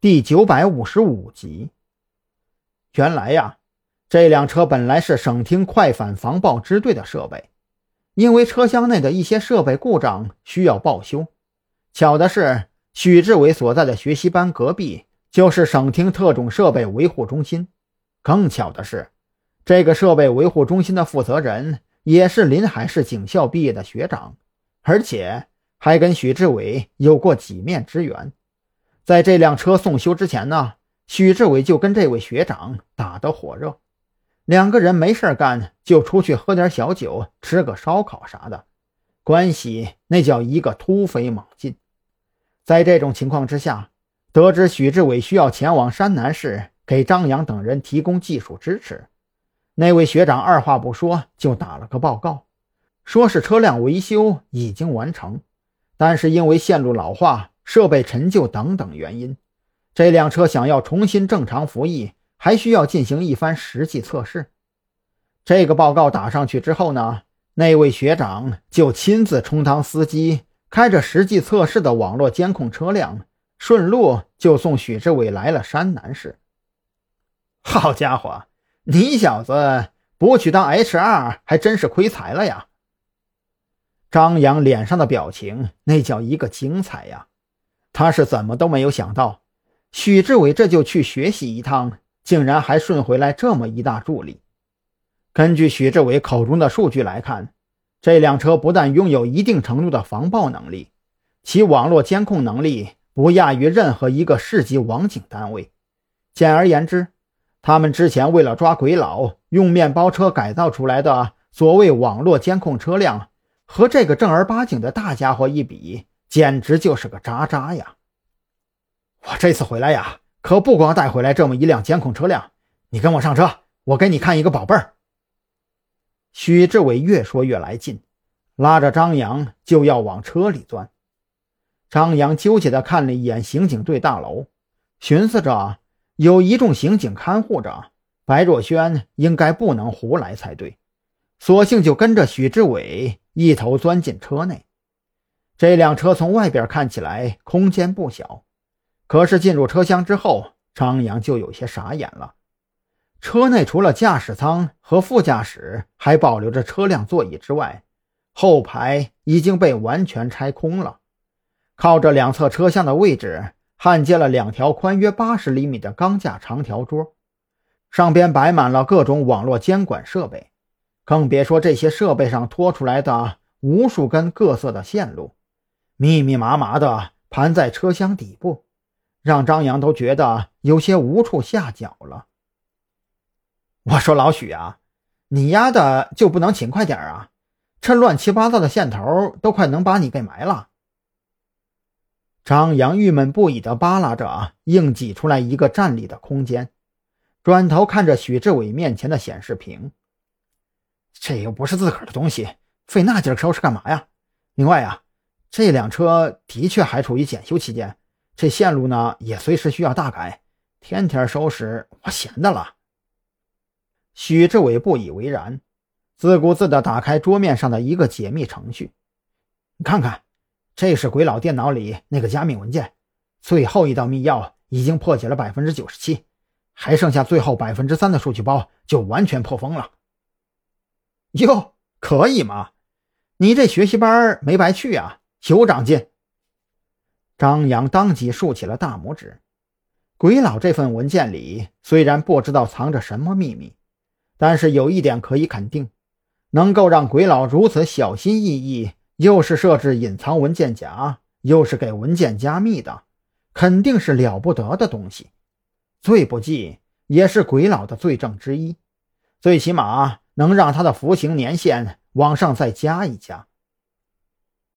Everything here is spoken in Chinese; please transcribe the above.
第九百五十五集。原来呀，这辆车本来是省厅快反防爆支队的设备，因为车厢内的一些设备故障需要报修。巧的是，许志伟所在的学习班隔壁就是省厅特种设备维护中心。更巧的是，这个设备维护中心的负责人也是临海市警校毕业的学长，而且还跟许志伟有过几面之缘。在这辆车送修之前呢，许志伟就跟这位学长打得火热，两个人没事干就出去喝点小酒，吃个烧烤啥的，关系那叫一个突飞猛进。在这种情况之下，得知许志伟需要前往山南市给张扬等人提供技术支持，那位学长二话不说就打了个报告，说是车辆维修已经完成，但是因为线路老化。设备陈旧等等原因，这辆车想要重新正常服役，还需要进行一番实际测试。这个报告打上去之后呢，那位学长就亲自充当司机，开着实际测试的网络监控车辆，顺路就送许志伟来了山南市。好家伙，你小子不去当 HR 还真是亏财了呀！张扬脸上的表情那叫一个精彩呀！他是怎么都没有想到，许志伟这就去学习一趟，竟然还顺回来这么一大助力。根据许志伟口中的数据来看，这辆车不但拥有一定程度的防爆能力，其网络监控能力不亚于任何一个市级网警单位。简而言之，他们之前为了抓鬼佬用面包车改造出来的所谓网络监控车辆，和这个正儿八经的大家伙一比。简直就是个渣渣呀！我这次回来呀，可不光带回来这么一辆监控车辆。你跟我上车，我给你看一个宝贝儿。许志伟越说越来劲，拉着张扬就要往车里钻。张扬纠结地看了一眼刑警队大楼，寻思着有一众刑警看护着，白若萱应该不能胡来才对，索性就跟着许志伟一头钻进车内。这辆车从外边看起来空间不小，可是进入车厢之后，张扬就有些傻眼了。车内除了驾驶舱和副驾驶还保留着车辆座椅之外，后排已经被完全拆空了。靠着两侧车厢的位置，焊接了两条宽约八十厘米的钢架长条桌，上边摆满了各种网络监管设备，更别说这些设备上拖出来的无数根各色的线路。密密麻麻的盘在车厢底部，让张扬都觉得有些无处下脚了。我说老许啊，你丫的就不能勤快点啊？这乱七八糟的线头都快能把你给埋了。张扬郁闷不已的扒拉着硬挤出来一个站立的空间，转头看着许志伟面前的显示屏，这又不是自个儿的东西，费那劲收拾干嘛呀？另外呀。这辆车的确还处于检修期间，这线路呢也随时需要大改，天天收拾我闲的了。许志伟不以为然，自顾自地打开桌面上的一个解密程序，你看看，这是鬼佬电脑里那个加密文件，最后一道密钥已经破解了百分之九十七，还剩下最后百分之三的数据包就完全破封了。哟，可以吗？你这学习班没白去啊！有长进。张扬当即竖起了大拇指。鬼佬这份文件里虽然不知道藏着什么秘密，但是有一点可以肯定：能够让鬼佬如此小心翼翼，又是设置隐藏文件夹，又是给文件加密的，肯定是了不得的东西。罪不济也是鬼佬的罪证之一，最起码能让他的服刑年限往上再加一加。